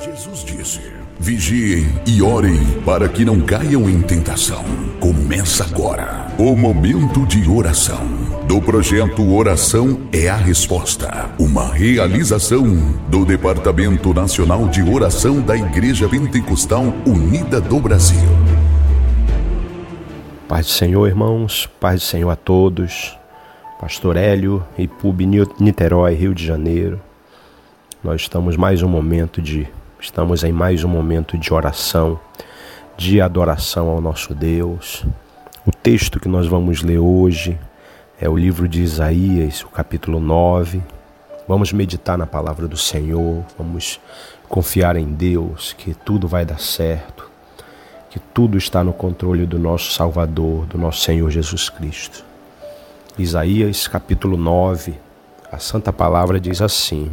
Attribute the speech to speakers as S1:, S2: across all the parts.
S1: Jesus disse: Vigiem e orem para que não caiam em tentação. Começa agora o momento de oração do projeto Oração é a Resposta, uma realização do Departamento Nacional de Oração da Igreja Pentecostal Unida do Brasil.
S2: Paz do Senhor, irmãos, paz do Senhor a todos. Pastor Hélio e Pub Niterói, Rio de Janeiro. Nós estamos mais um momento de Estamos em mais um momento de oração, de adoração ao nosso Deus. O texto que nós vamos ler hoje é o livro de Isaías, o capítulo 9. Vamos meditar na palavra do Senhor, vamos confiar em Deus que tudo vai dar certo, que tudo está no controle do nosso Salvador, do nosso Senhor Jesus Cristo. Isaías, capítulo 9, a Santa Palavra diz assim: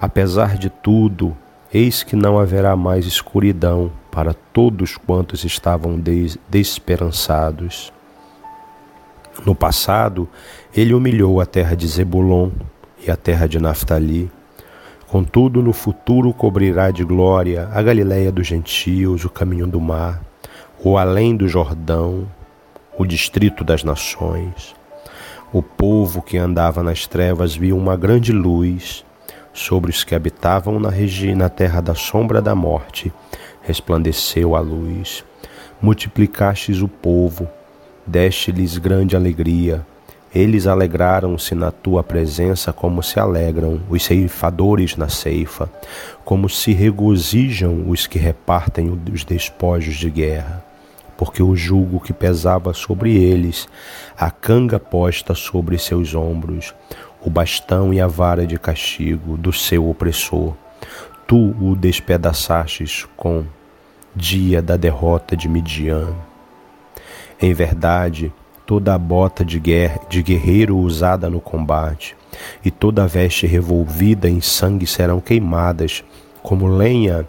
S2: Apesar de tudo, Eis que não haverá mais escuridão para todos quantos estavam des desesperançados. No passado, ele humilhou a terra de Zebulon e a terra de Naftali. Contudo, no futuro cobrirá de glória a Galiléia dos gentios, o caminho do mar, o além do Jordão, o distrito das nações. O povo que andava nas trevas viu uma grande luz sobre os que habitavam na na terra da sombra da morte, resplandeceu a luz. Multiplicastes o povo, deste-lhes grande alegria. Eles alegraram-se na tua presença como se alegram os ceifadores na ceifa, como se regozijam os que repartem os despojos de guerra. Porque o jugo que pesava sobre eles, a canga posta sobre seus ombros, o bastão e a vara de castigo do seu opressor. Tu o despedaçastes com dia da derrota de Midian. Em verdade, toda a bota de, guerra, de guerreiro usada no combate e toda a veste revolvida em sangue serão queimadas como lenha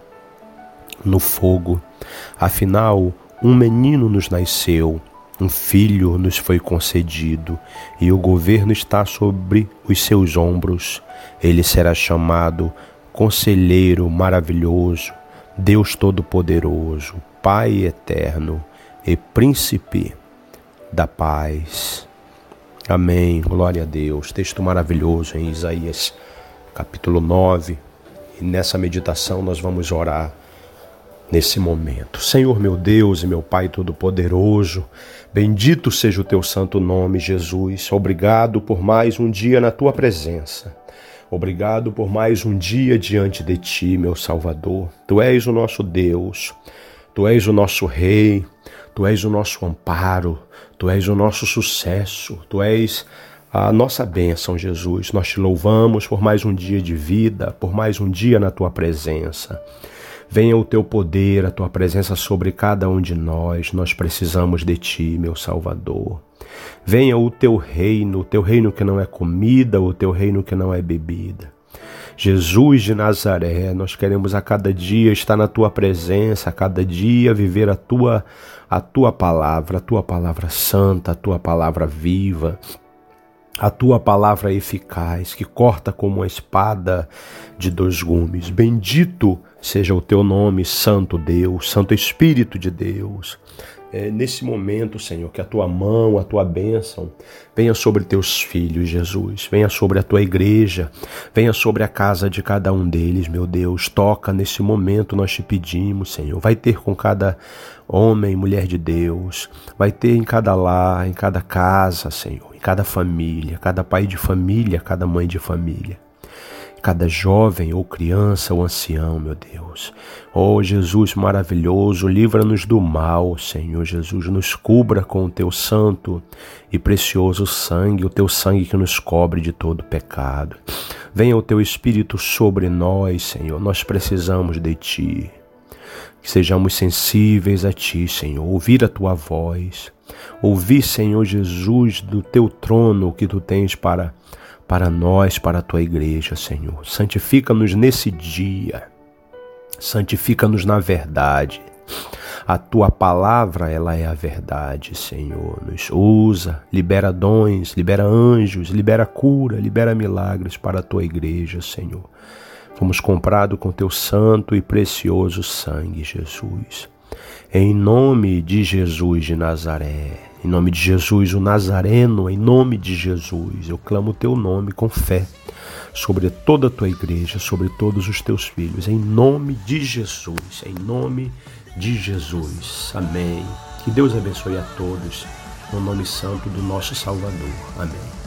S2: no fogo. Afinal, um menino nos nasceu um filho nos foi concedido, e o governo está sobre os seus ombros. Ele será chamado Conselheiro Maravilhoso, Deus Todo-Poderoso, Pai Eterno e Príncipe da Paz. Amém. Glória a Deus. Texto maravilhoso em Isaías, capítulo 9. E nessa meditação nós vamos orar nesse momento. Senhor meu Deus e meu Pai Todo-Poderoso, bendito seja o teu santo nome, Jesus. Obrigado por mais um dia na tua presença. Obrigado por mais um dia diante de ti, meu Salvador. Tu és o nosso Deus, tu és o nosso Rei, tu és o nosso amparo, tu és o nosso sucesso, tu és a nossa bênção, Jesus. Nós te louvamos por mais um dia de vida, por mais um dia na tua presença. Venha o teu poder, a tua presença sobre cada um de nós. Nós precisamos de ti, meu Salvador. Venha o teu reino, o teu reino que não é comida, o teu reino que não é bebida. Jesus de Nazaré, nós queremos a cada dia estar na tua presença, a cada dia viver a tua a tua palavra, a tua palavra santa, a tua palavra viva a tua palavra eficaz, que corta como uma espada de dois gumes. Bendito seja o teu nome, Santo Deus, Santo Espírito de Deus. É, nesse momento, Senhor, que a tua mão, a tua bênção venha sobre teus filhos, Jesus, venha sobre a tua igreja, venha sobre a casa de cada um deles, meu Deus. Toca nesse momento, nós te pedimos, Senhor. Vai ter com cada homem, mulher de Deus, vai ter em cada lar, em cada casa, Senhor, cada família, cada pai de família, cada mãe de família cada jovem ou criança ou ancião, meu Deus. Oh Jesus maravilhoso, livra-nos do mal, Senhor Jesus, nos cubra com o teu santo e precioso sangue, o teu sangue que nos cobre de todo pecado. Venha o teu Espírito sobre nós, Senhor, nós precisamos de ti. Que sejamos sensíveis a ti, Senhor, ouvir a tua voz, ouvir, Senhor Jesus, do teu trono que tu tens para para nós, para a tua igreja, Senhor. Santifica-nos nesse dia. Santifica-nos na verdade. A tua palavra, ela é a verdade, Senhor. Nos usa, libera dons, libera anjos, libera cura, libera milagres para a tua igreja, Senhor. Fomos comprados com teu santo e precioso sangue, Jesus. Em nome de Jesus de Nazaré, em nome de Jesus, o Nazareno, em nome de Jesus, eu clamo o teu nome com fé sobre toda a tua igreja, sobre todos os teus filhos, em nome de Jesus, em nome de Jesus. Amém. Que Deus abençoe a todos, no nome santo do nosso Salvador. Amém.